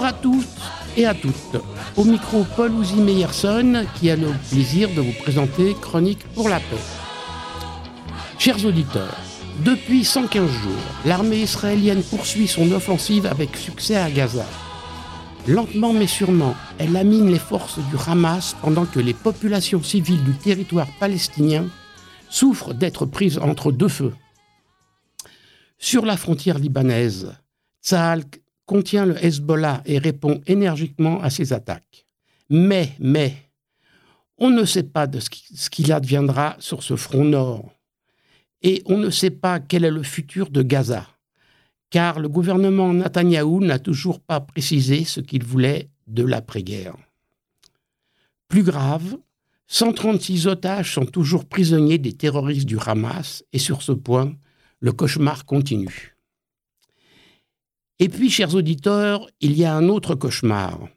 Bonjour à tous et à toutes. Au micro, Paul Ouzy Meyerson, qui a le plaisir de vous présenter Chronique pour la paix. Chers auditeurs, depuis 115 jours, l'armée israélienne poursuit son offensive avec succès à Gaza. Lentement mais sûrement, elle amine les forces du Hamas pendant que les populations civiles du territoire palestinien souffrent d'être prises entre deux feux. Sur la frontière libanaise, Tzal contient le Hezbollah et répond énergiquement à ses attaques. Mais, mais, on ne sait pas de ce qu'il adviendra sur ce front nord. Et on ne sait pas quel est le futur de Gaza car le gouvernement Netanyahou n'a toujours pas précisé ce qu'il voulait de l'après-guerre. Plus grave, 136 otages sont toujours prisonniers des terroristes du Hamas, et sur ce point, le cauchemar continue. Et puis, chers auditeurs, il y a un autre cauchemar,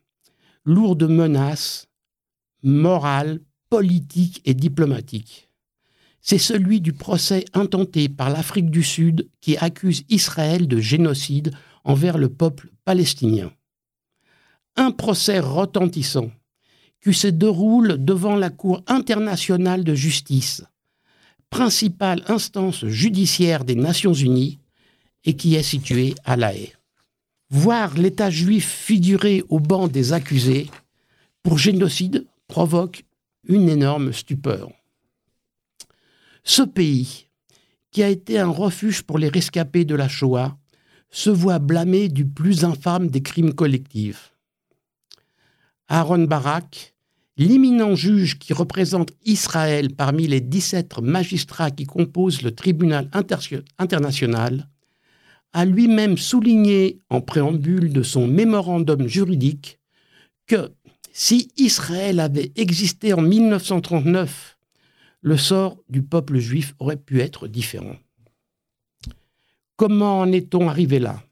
lourd de menaces morales, politiques et diplomatiques c'est celui du procès intenté par l'Afrique du Sud qui accuse Israël de génocide envers le peuple palestinien. Un procès retentissant qui se déroule devant la Cour internationale de justice, principale instance judiciaire des Nations Unies, et qui est située à La Haye. Voir l'État juif figurer au banc des accusés pour génocide provoque une énorme stupeur. Ce pays, qui a été un refuge pour les rescapés de la Shoah, se voit blâmé du plus infâme des crimes collectifs. Aaron Barak, l'imminent juge qui représente Israël parmi les 17 magistrats qui composent le tribunal international, a lui-même souligné en préambule de son mémorandum juridique que si Israël avait existé en 1939 le sort du peuple juif aurait pu être différent. Comment en est-on arrivé là?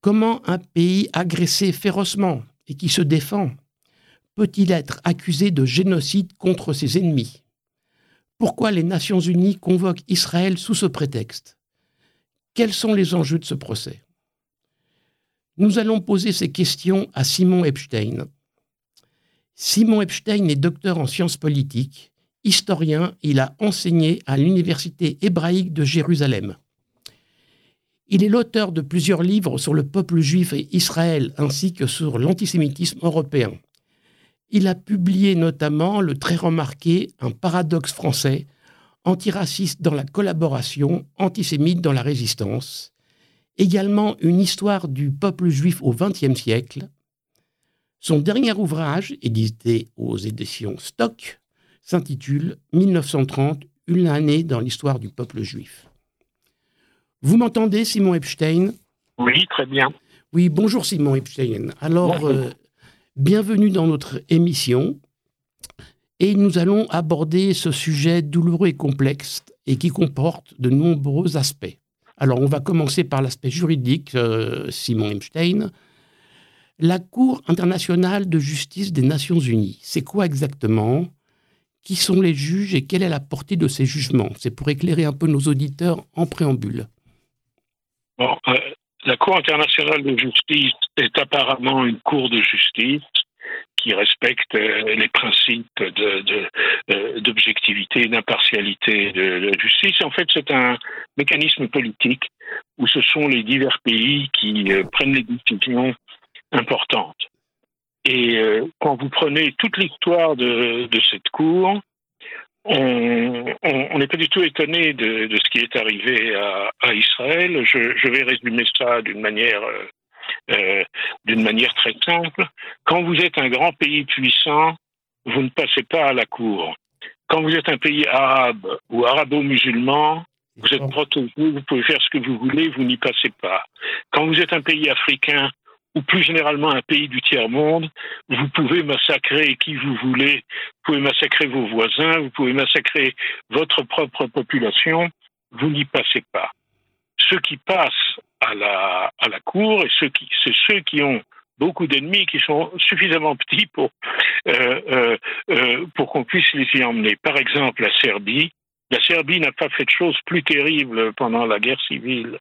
Comment un pays agressé férocement et qui se défend peut-il être accusé de génocide contre ses ennemis? Pourquoi les Nations Unies convoquent Israël sous ce prétexte? Quels sont les enjeux de ce procès? Nous allons poser ces questions à Simon Epstein. Simon Epstein est docteur en sciences politiques historien, il a enseigné à l'Université hébraïque de Jérusalem. Il est l'auteur de plusieurs livres sur le peuple juif et Israël, ainsi que sur l'antisémitisme européen. Il a publié notamment le très remarqué Un paradoxe français, antiraciste dans la collaboration, antisémite dans la résistance, également une histoire du peuple juif au XXe siècle. Son dernier ouvrage, édité aux éditions Stock, s'intitule 1930, une année dans l'histoire du peuple juif. Vous m'entendez, Simon Epstein? Oui, très bien. Oui, bonjour Simon Epstein. Alors, euh, bienvenue dans notre émission. Et nous allons aborder ce sujet douloureux et complexe et qui comporte de nombreux aspects. Alors, on va commencer par l'aspect juridique, euh, Simon Epstein. La Cour internationale de justice des Nations Unies, c'est quoi exactement? Qui sont les juges et quelle est la portée de ces jugements? C'est pour éclairer un peu nos auditeurs en préambule. Euh, la Cour internationale de justice est apparemment une cour de justice qui respecte euh, les principes d'objectivité de, de, d'impartialité de, la justice. En fait, c'est un mécanisme politique où ce sont les divers pays qui euh, prennent les décisions importantes. Et euh, quand vous prenez toute l'histoire de, cette cour, on n'est pas du tout étonné de, ce qui est arrivé à, Israël. Je, je, vais résumer ça d'une manière, euh, euh, d'une manière très simple. Quand vous êtes un grand pays puissant, vous ne passez pas à la cour. Quand vous êtes un pays arabe ou arabo-musulman, vous êtes protégé, vous pouvez faire ce que vous voulez, vous n'y passez pas. Quand vous êtes un pays africain ou plus généralement un pays du tiers-monde, vous pouvez massacrer qui vous voulez, vous pouvez massacrer vos voisins, vous pouvez massacrer votre propre population, vous n'y passez pas. Ceux qui passent à la, à la cour, et ceux qui, c'est ceux qui ont beaucoup d'ennemis qui sont suffisamment petits pour, euh, euh, euh, pour qu'on puisse les y emmener. Par exemple, la Serbie. La Serbie n'a pas fait de choses plus terribles pendant la guerre civile,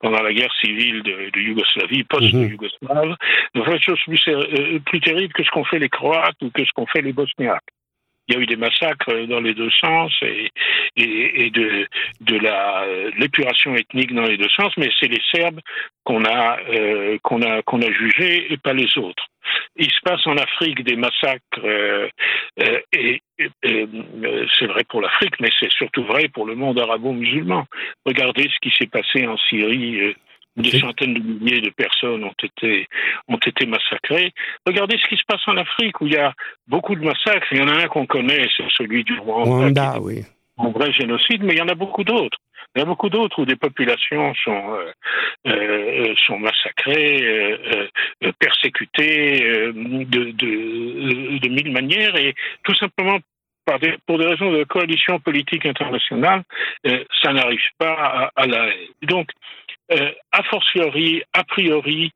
pendant la guerre civile de, Yougoslavie, post-yougoslave, n'a pas fait de choses plus, plus terribles que ce qu'ont fait les Croates ou que ce qu'ont fait les Bosniaques. Il y a eu des massacres dans les deux sens et, et de, de la l'épuration ethnique dans les deux sens, mais c'est les Serbes qu'on a euh, qu'on a qu'on a jugés et pas les autres. Il se passe en Afrique des massacres euh, euh, et, et c'est vrai pour l'Afrique, mais c'est surtout vrai pour le monde arabo-musulman. Regardez ce qui s'est passé en Syrie des centaines de milliers de personnes ont été, ont été massacrées. Regardez ce qui se passe en Afrique, où il y a beaucoup de massacres. Il y en a un qu'on connaît, c'est celui du Rwanda. oui. Un vrai génocide, mais il y en a beaucoup d'autres. Il y a beaucoup d'autres où des populations sont, euh, euh, sont massacrées, euh, euh persécutées euh, de, de, mille manières, et tout simplement par des, pour des raisons de coalition politique internationale, ça n'arrive pas à, la. Donc, euh, a fortiori, a priori,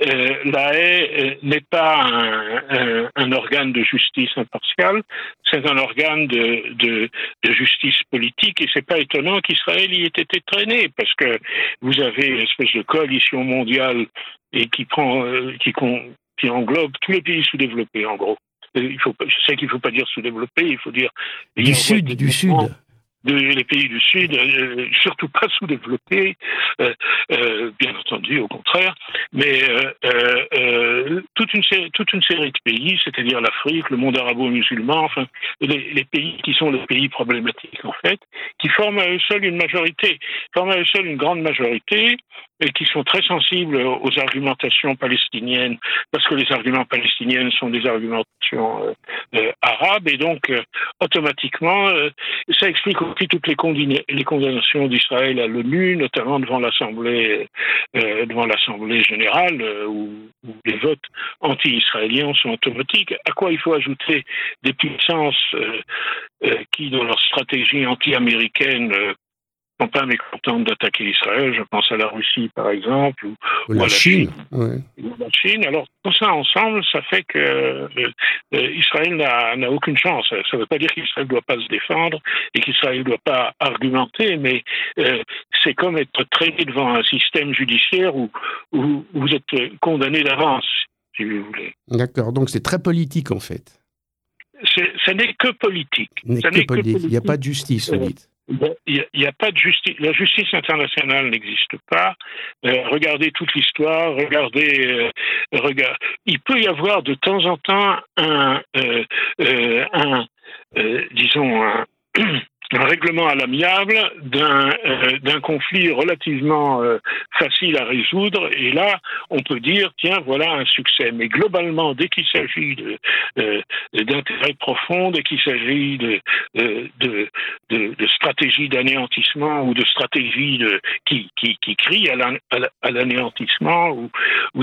euh, la haie euh, n'est pas un, organe de justice impartial, c'est un organe de, justice politique et c'est pas étonnant qu'Israël y ait été traîné parce que vous avez une espèce de coalition mondiale et qui prend, euh, qui, qui englobe tous les pays sous-développés en gros. Il faut, je sais qu'il ne faut pas dire sous-développé, il faut dire du sud, du sud les pays du Sud, euh, surtout pas sous-développés, euh, euh, bien entendu, au contraire, mais toute, une série, toute une série de pays, c'est-à-dire l'Afrique, le monde arabo-musulman, enfin, les, les, pays qui sont les pays problématiques, en fait, qui forment à eux seuls une majorité, forment à eux seuls une grande majorité, et qui sont très sensibles aux argumentations palestiniennes, parce que les arguments palestiniennes sont des argumentations euh, euh, arabes, et donc euh, automatiquement, euh, ça explique aussi toutes les, les condamnations d'Israël à l'ONU, notamment devant l'Assemblée euh, devant l'Assemblée générale, où, où, les votes anti-israéliens sont automatiques. À quoi il faut ajouter des puissances qui, dans leur stratégie anti-américaine, sont pas mécontentes d'attaquer Israël. Je pense à la Russie, par exemple, ou, ou, la, à la Chine. Chine. Ouais. Ou la Chine. Alors, tout ça ensemble, ça fait que euh, euh, Israël n'a aucune chance. Ça ne veut pas dire qu'Israël ne doit pas se défendre et qu'Israël ne doit pas argumenter, mais euh, c'est comme être traîné devant un système judiciaire où, où vous êtes condamné d'avance, si vous voulez. D'accord. Donc, c'est très politique, en fait. Ça n'est que politique. N'est que politique. Il n'y a pas de justice, vous dites. Il n'y a, a, pas de justice. La justice internationale n'existe pas. Euh, regardez toute l'histoire. Regardez. Euh. Il peut y avoir de temps en temps un, euh, euh un euh, disons, un, un règlement à l'amiable d'un euh, conflit relativement euh, facile à résoudre. Et là on peut dire tiens voilà un succès. Mais globalement dès qu'il s'agit d'intérêts de, profonds dès qu'il s'agit de, de, de, de, stratégie d'anéantissement ou de stratégie de, qui, qui, qui crie à l'anéantissement ou,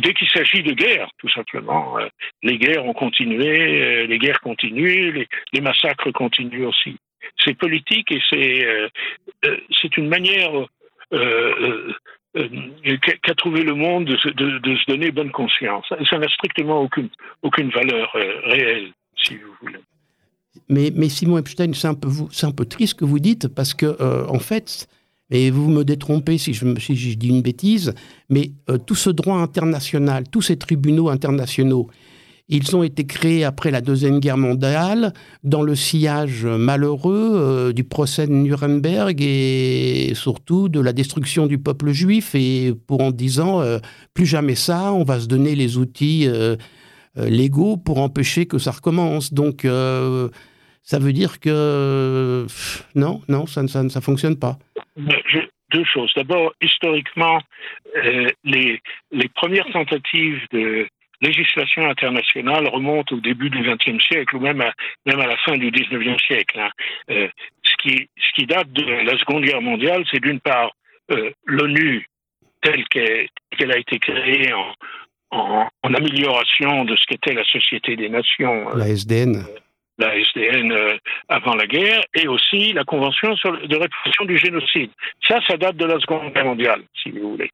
dès qu'il s'agit de guerre tout simplement euh, les guerres ont continué euh, les guerres continuent les massacres continuent aussi c'est politique et c'est euh, c'est une manière euh, euh, qu'a trouvé le monde de, se donner bonne conscience. Ça n'a strictement aucune, aucune valeur réelle, si vous voulez. Mais, mais Simon Epstein, c'est un, peu, un peu triste que vous dites, parce que, euh, en fait, et vous me détrompez si je, si je dis une bêtise, mais euh, tout ce droit international, tous ces tribunaux internationaux, Ils ont été créés après la Deuxième Guerre mondiale dans le sillage malheureux euh, du procès de Nuremberg et surtout de la destruction du peuple juif et pour en disant euh, plus jamais ça, on va se donner les outils euh, légaux pour empêcher que ça recommence. Donc ça veut dire que non, non, ça ne ça, ça fonctionne pas. Deux choses. D'abord, historiquement, les, les premières tentatives de législation internationale remonte au début du XXe siècle ou même à, même à la fin du XIXe siècle. Hein. Euh, ce, qui, ce qui date de la Seconde Guerre mondiale, c'est d'une part euh, l'ONU telle qu'elle qu a été créée en, en, en amélioration de ce qu'était la Société des Nations. La SDN. La SDN euh, avant la guerre, et aussi la Convention sur, de répression du génocide. Ça, ça date de la Seconde Guerre mondiale, si vous voulez.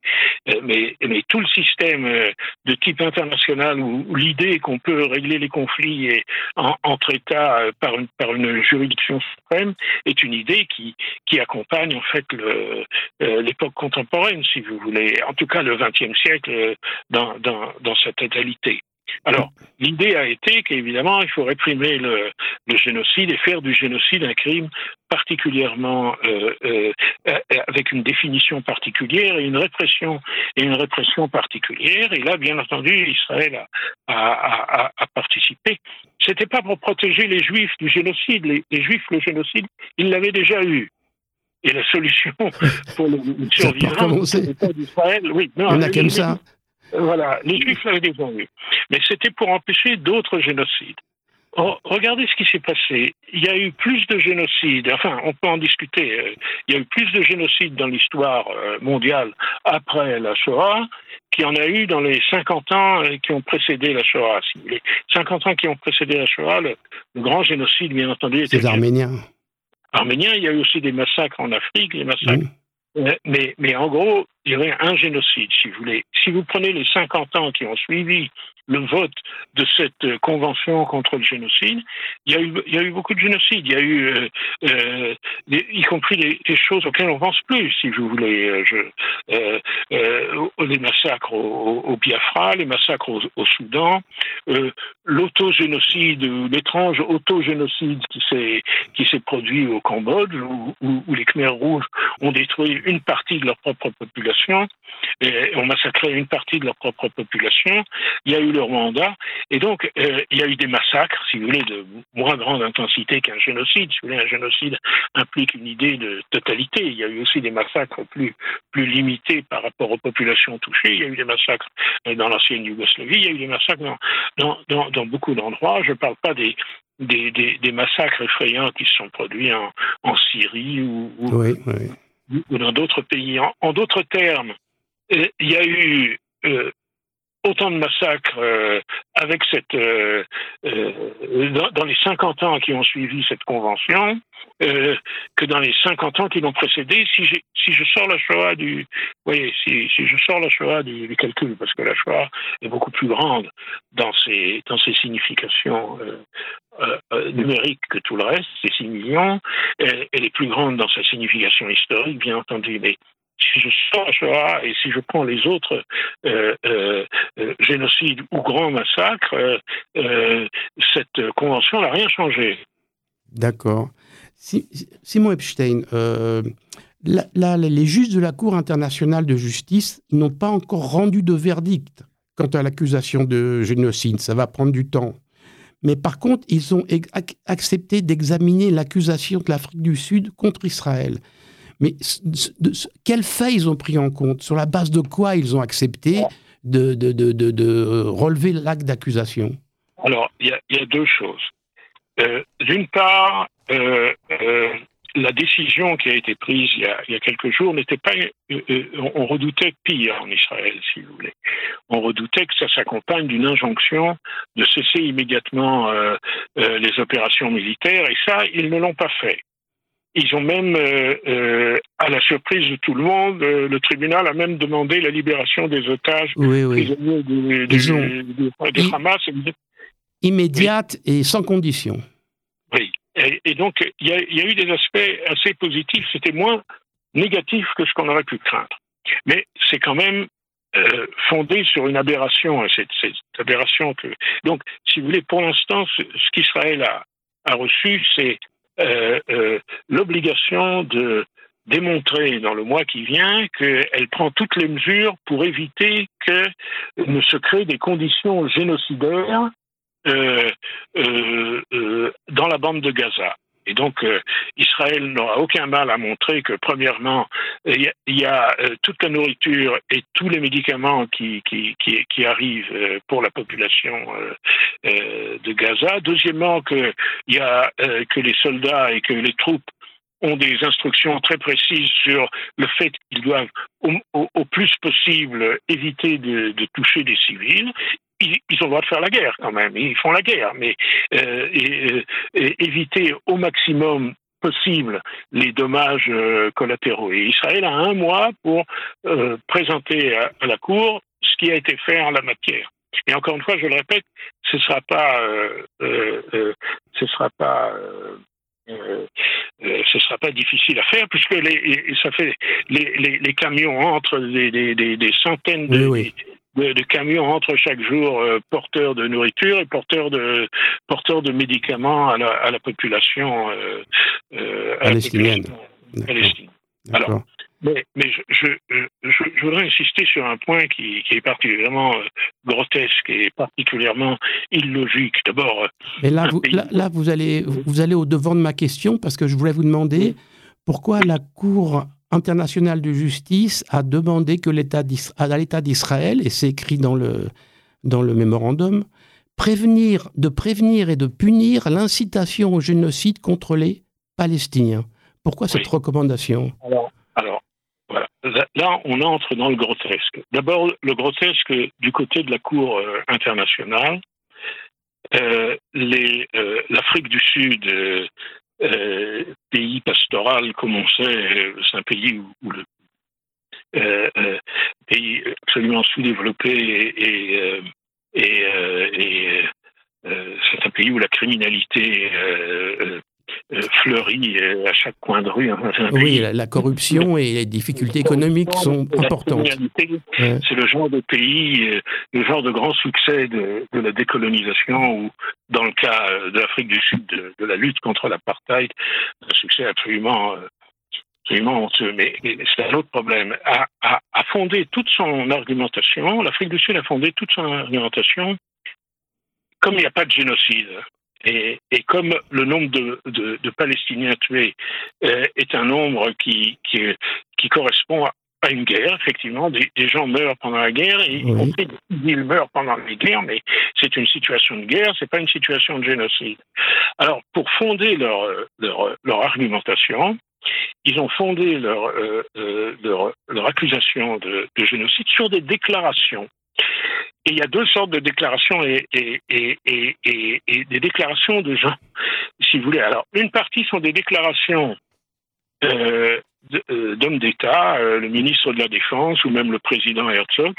Euh, mais, mais tout le système euh, de type international où, l'idée qu'on peut régler les conflits et, entre États par une, par une juridiction suprême est une idée qui, qui accompagne en fait l'époque contemporaine, si vous voulez, en tout cas le XXe siècle dans, dans, dans sa totalité. Alors, l'idée a été qu'évidemment, il faut réprimer le, génocide et faire du génocide un crime particulièrement euh, euh, avec une définition particulière et une répression et une répression particulière. Et là, bien entendu, Israël a, a, participé. C'était pas pour protéger les Juifs du génocide. Les, Juifs, le génocide, ils l'avaient déjà eu. Et la solution pour le survivants d'Israël, oui, non, on a comme ça. Voilà, les Juifs l'avaient déjà eu. Mais c'était pour empêcher d'autres génocides. regardez ce qui s'est passé. Il y a eu plus de génocides, enfin, on peut en discuter. Euh, il y a eu plus de génocides dans l'histoire euh, mondiale après la Shoah qu'il y en a eu dans les 50 ans euh, qui ont précédé la Shoah. Les 50 ans qui ont précédé la Shoah, le, grand génocide, bien entendu, était. Les Arméniens. Arméniens, il y a eu aussi des massacres en Afrique, les massacres. Mais, mais en gros, il y aurait un génocide, si vous voulez. Si vous prenez les 50 ans qui ont suivi le vote de cette euh, convention contre le génocide, il y a eu, beaucoup de génocides. Il y a eu, euh, euh, y compris des, choses auxquelles on pense plus, si vous voulez. Les massacres au, Biafra, les massacres au, Soudan, l'autogénocide, l'étrange autogénocide qui s'est produit au Cambodge, où, où les Khmers rouges ont détruit une partie de leur propre population et ont massacré une partie de leur propre population. Il y a eu le Rwanda, et donc euh, il y a eu des massacres, si vous voulez, de moins grande intensité qu'un génocide. Si vous voulez, un génocide implique une idée de totalité. Il y a eu aussi des massacres plus plus limités par rapport aux populations touchées. Il y a eu des massacres dans l'ancienne Yougoslavie. Il y a eu des massacres dans dans, dans, beaucoup d'endroits. Je ne parle pas des des, des, massacres effrayants qui se sont produits en, en Syrie ou, ou, dans d'autres pays. en d'autres termes, euh, il y a eu euh, autant de massacres euh, avec cette dans, les 50 ans qui ont suivi cette convention que dans les 50 ans qui l'ont précédé. Si, si je sors la Shoah du, voyez, si, si je sors la Shoah du, du, calcul, parce que la Shoah est beaucoup plus grande dans ses dans ses significations numériques que tout le reste, c'est 6 millions. Elle, elle, est plus grande dans sa signification historique, bien entendu, mais si je sors et si je prends les autres euh, euh, euh, génocides ou grands massacres, cette convention n'a rien changé. D'accord. Simon Epstein, les juges de la Cour internationale de justice n'ont pas encore rendu de verdict quant à l'accusation de génocide. Ça va prendre du temps. Mais par contre, ils ont accepté d'examiner l'accusation de l'Afrique du Sud contre Israël. Mais quels faits ils ont pris en compte? Sur la base de quoi ils ont accepté de, de, de, de relever l'acte d'accusation? Alors, il y, y, a deux choses. Euh, D'une part, euh, euh, la décision qui a été prise il y a, il y a quelques jours n'était pas. Euh, euh, on redoutait pire en Israël, si vous voulez. On redoutait que ça s'accompagne d'une injonction de cesser immédiatement euh, les opérations militaires, et ça, ils ne l'ont pas fait. Ils ont même, euh, euh, à la surprise de tout le monde, euh, le tribunal a même demandé la libération des otages oui, prisonniers du, Hamas. Immédiate et sans condition. Oui. Et, donc, il y, a eu des aspects assez positifs. C'était moins négatif que ce qu'on aurait pu craindre. Mais c'est quand même fondé sur une aberration, cette, cette, aberration que. Donc, si vous voulez, pour l'instant, ce, ce qu'Israël a, a reçu, c'est l'obligation de démontrer dans le mois qui vient qu'elle prend toutes les mesures pour éviter que ne se créent des conditions génocidaires euh, dans la bande de Gaza. Et donc, Israël n'aura aucun mal à montrer que, premièrement, il y, a, toute la nourriture et tous les médicaments qui, arrivent pour la population de Gaza. Deuxièmement, que, y a, que les soldats et que les troupes ont des instructions très précises sur le fait qu'ils doivent au, plus possible éviter de toucher des civils ils, ont le droit de faire la guerre quand même. Ils font la guerre, mais et, éviter au maximum possible les dommages collatéraux. Et Israël a un mois pour présenter à, la Cour ce qui a été fait en la matière. Et encore une fois, je le répète, ce sera pas, euh, euh, ce sera pas euh, euh, ce sera pas difficile à faire puisque les, ça fait les, les, les camions entrent des, des, des, centaines de, De, camions entrent chaque jour euh, porteurs de nourriture et porteurs de porteurs de médicaments à la, à la population palestinienne. Alors, mais, mais je, je, je, voudrais insister sur un point qui, qui est particulièrement euh, grotesque et particulièrement illogique. D'abord. Mais là, vous, là, vous, allez, vous allez au devant de ma question parce que je voulais vous demander pourquoi la Cour internationale de justice a demandé que l'État à l'État d'Israël, et c'est écrit dans le, dans le mémorandum, prévenir, de prévenir et de punir l'incitation au génocide contre les Palestiniens. Pourquoi cette recommandation? Là, on entre dans le grotesque. D'abord, le grotesque du côté de la Cour euh, internationale. Euh, euh, L'Afrique du Sud, pays pastoral, comme on sait, c'est un pays où, le pays absolument sous-développé et, et, c'est un pays où la criminalité euh, fleurit euh, à chaque coin de rue. Hein. Oui, la, corruption et les difficultés économiques sont importantes. C'est le genre de pays, euh, le genre de grand succès de, la décolonisation ou, dans le cas de l'Afrique du Sud, de, la lutte contre l'apartheid, un succès absolument absolument honteux. Mais, c'est un autre problème. A, a, fondé toute son argumentation, l'Afrique du Sud a fondé toute son argumentation comme il n'y a pas de génocide. Et, et, comme le nombre de, de, de Palestiniens tués euh, est un nombre qui, qui, qui, correspond à une guerre, effectivement, des, des, gens meurent pendant la guerre, et ils meurent pendant les guerres, mais c'est une situation de guerre, c'est pas une situation de génocide. Alors, pour fonder leur, leur, leur argumentation, ils ont fondé leur, euh, euh leur, leur, accusation de, de génocide sur des déclarations il y a deux sortes de déclarations et, des déclarations de gens, si vous voulez. Alors, une partie sont des déclarations euh, euh d'hommes d'État, euh, le ministre de la Défense ou même le président Herzog,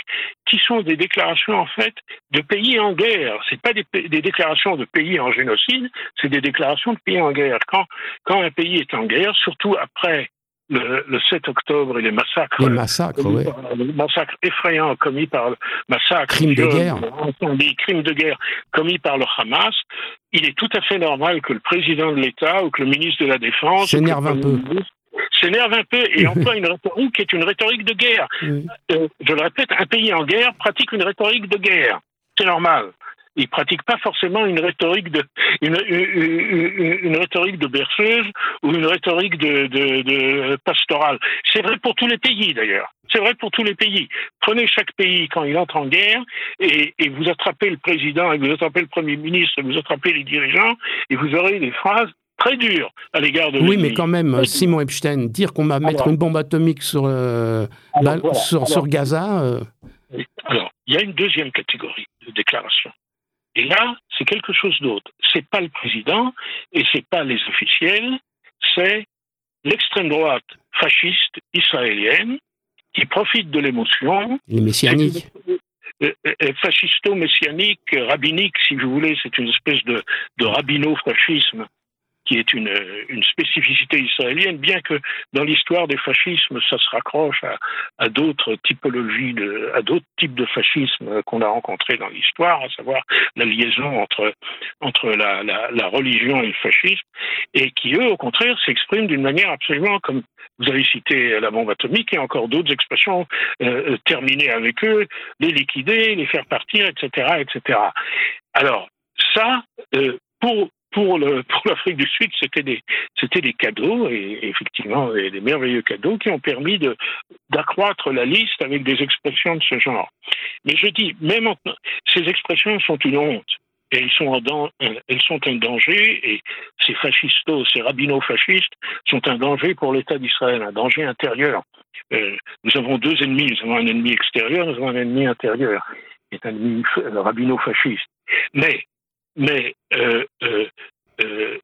qui sont des déclarations en fait de pays en guerre. C'est pas des, déclarations de pays en génocide, c'est des déclarations de pays en guerre. Quand un pays est en guerre, surtout après le, 7 octobre et les massacres. Les massacres, oui. Les massacres effrayants commis par le massacre. Crimes de guerre. Des crimes de guerre commis par le Hamas. Il est tout à fait normal que le président de l'État ou que le ministre de la Défense. S'énerve un peu. S'énerve un peu et emploie une rhétorique qui est une rhétorique de guerre. Euh, je le répète, un pays en guerre pratique une rhétorique de guerre. C'est normal ils pratiquent pas forcément une rhétorique de une, une, une rhétorique de berceuse ou une rhétorique de, de, de pastorale. C'est vrai pour tous les pays d'ailleurs. C'est vrai pour tous les pays. Prenez chaque pays quand il entre en guerre et, et vous attrapez le président et vous attrapez le premier ministre et vous attrapez les dirigeants et vous aurez des phrases très dures à l'égard de Oui, mais quand même, Simon Epstein, dire qu'on va mettre une bombe atomique sur, euh, sur, sur, Gaza. Euh... Alors, il y a une deuxième catégorie de déclarations. Et là, c'est quelque chose d'autre. C'est pas le président et c'est pas les officiels, c'est l'extrême droite fasciste israélienne qui profite de l'émotion. Les messianiques. Euh, euh, fascisto-messianique, rabbinique, si vous voulez, c'est une espèce de, de rabbino-fascisme qui est une, spécificité israélienne, bien que dans l'histoire des fascismes, ça se raccroche à, d'autres typologies, à d'autres types de fascisme qu'on a rencontrés dans l'histoire, à savoir la liaison entre, entre la, religion et le fascisme, et qui, eux, au contraire, s'expriment d'une manière absolument comme vous avez cité la bombe atomique et encore d'autres expressions euh, terminées avec eux, les liquider, les faire partir, etc., etc. Alors, ça, euh, pour pour l'Afrique du Sud, c'était des cadeaux et effectivement des, merveilleux cadeaux qui ont permis d'accroître la liste avec des expressions de ce genre. Mais je dis même ces expressions sont une honte et elles sont, en, elles sont un danger, et ces fascistos, ces rabbino-fascistes sont un danger pour l'État d'Israël, un danger intérieur. Euh, nous avons deux ennemis, nous avons un ennemi extérieur, nous avons un ennemi intérieur. qui est un ennemi rabbino-fasciste. Mais, mais euh, euh, euh,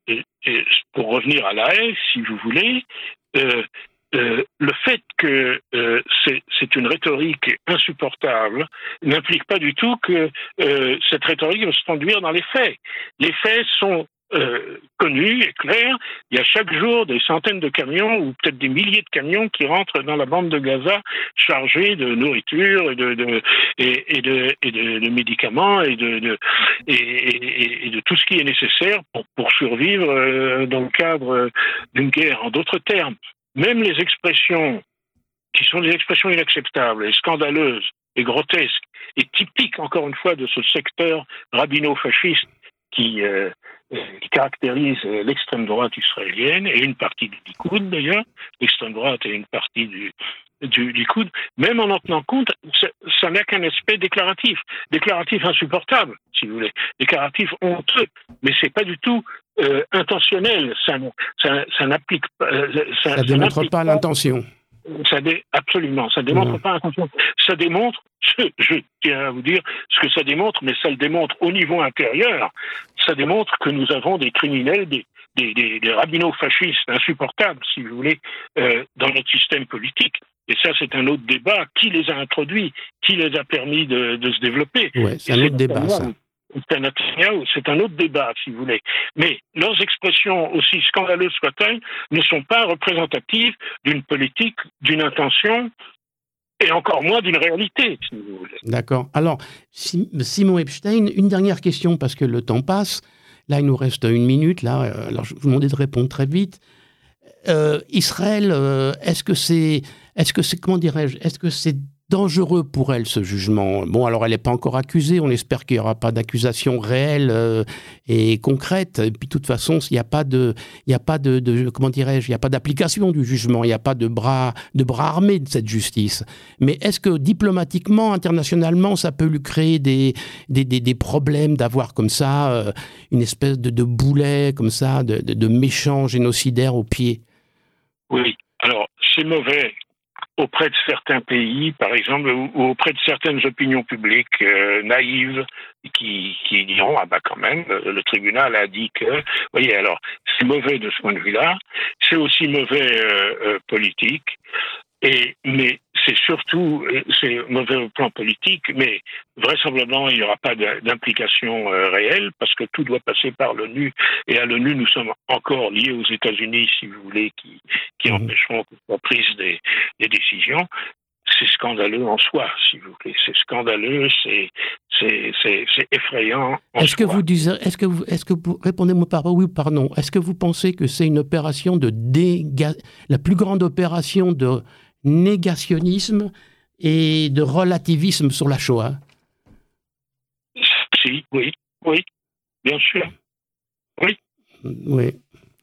pour revenir à la haie, si vous voulez, le fait que c'est une rhétorique insupportable n'implique pas du tout que cette rhétorique va se conduire dans les faits. Les faits sont euh, connu et clair. Il y a chaque jour des centaines de camions ou peut-être des milliers de camions qui rentrent dans la bande de Gaza chargés de nourriture et de, médicaments et de, et, et, de tout ce qui est nécessaire pour, pour survivre euh, dans le cadre d'une guerre. En d'autres termes, même les expressions qui sont des expressions inacceptables et scandaleuses et grotesques et typiques encore une fois de ce secteur rabbino-fasciste qui, euh, qui caractérise l'extrême droite israélienne et une partie du Likoud d'ailleurs, l'extrême droite et une partie du, du Likoud, même en en tenant compte, ça n'a qu'un aspect déclaratif, déclaratif insupportable, si vous voulez, déclaratif honteux, mais c'est pas du tout euh, intentionnel, ça, ça, ça n'applique pas. Euh, ça, ça démontre pas l'intention. Ça dé, absolument, ça démontre mmh. pas l'intention. Ça démontre, je, je tiens à vous dire ce que ça démontre, mais ça le démontre au niveau intérieur ça démontre que nous avons des criminels, des, des, des, rabbinaux fascistes insupportables, si vous voulez, euh, dans notre système politique. Et ça, c'est un autre débat. Qui les a introduits Qui les a permis de, de se développer C'est un autre débat, ça. C'est un autre débat, si vous voulez. Mais leurs expressions, aussi scandaleuses soient-elles, ne sont pas représentatives d'une politique, d'une intention et encore moins d'une réalité, si vous voulez. D'accord. Alors, Simon Epstein, une dernière question, parce que le temps passe. Là, il nous reste une minute. Là, euh, alors je vous demandais de répondre très vite. Euh, Israël, euh, est-ce que c'est, est-ce que c'est, comment dirais-je, est-ce que c'est dangereux pour elle, ce jugement. Bon, alors elle n'est pas encore accusée, on espère qu'il n'y aura pas d'accusation réelle euh, et concrète. Et puis, de toute façon, il n'y a pas de, il a pas de, comment dirais-je, il n'y a pas d'application du jugement, il n'y a pas de bras, de bras armés de cette justice. Mais est-ce que diplomatiquement, internationalement, ça peut lui créer des, des, des, problèmes d'avoir comme ça euh, une espèce de, de, boulet, comme ça, de, de, de méchant génocidaire au pied? Oui. Alors, c'est mauvais auprès de certains pays, par exemple, ou, auprès de certaines opinions publiques euh, naïves qui, qui diront ah bah quand même le, tribunal a dit que, vous voyez alors c'est mauvais de ce point de vue-là, c'est aussi mauvais euh, euh, politique. Et, mais c'est surtout, c'est mauvais au plan politique, mais vraisemblablement, il n'y aura pas d'implication euh, réelle parce que tout doit passer par l'ONU. Et à l'ONU, nous sommes encore liés aux États-Unis, si vous voulez, qui, qui mmh. empêcheront la prise des, des décisions c'est scandaleux en soi, si vous voulez. C'est scandaleux, c'est c'est effrayant. Est-ce que vous disiez, est-ce que vous, est-ce que vous, répondez-moi par oui ou par non. Est-ce que vous pensez que c'est une opération de déga, la plus grande opération de négationnisme et de relativisme sur la Shoah Si, oui, oui, bien sûr. Oui. Oui,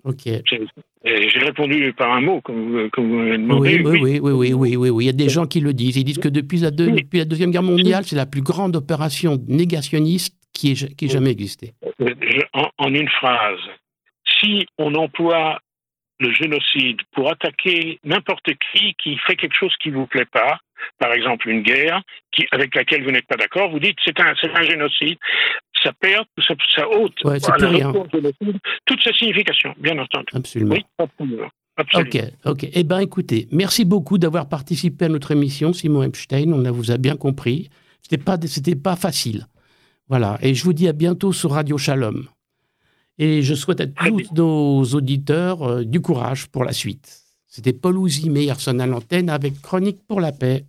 ok. J'ai répondu par un mot, comme, vous m'avez demandé. Oui oui oui, oui oui oui, oui, Il y a des gens qui le disent. Ils disent que depuis la, depuis la Deuxième Guerre mondiale, c'est la plus grande opération négationniste qui ait, qui jamais existé. En, en, une phrase, si on emploie le génocide pour attaquer n'importe qui qui fait quelque chose qui vous plaît pas, par exemple une guerre qui, avec laquelle vous n'êtes pas d'accord, vous dites c'est un, génocide, ça perd, ça, ça ôte ouais, rien. toute sa signification, bien entendu. Absolument. Oui, absolument. Ok, ok. Eh bien, écoutez, merci beaucoup d'avoir participé à notre émission, Simon Epstein. On vous a bien compris. C'était pas, c'était pas facile. Voilà. Et je vous dis à bientôt sur Radio Shalom. Et je souhaite à tous nos auditeurs euh, du courage pour la suite. C'était Paul Meyerson à l'antenne avec Chronique pour la paix.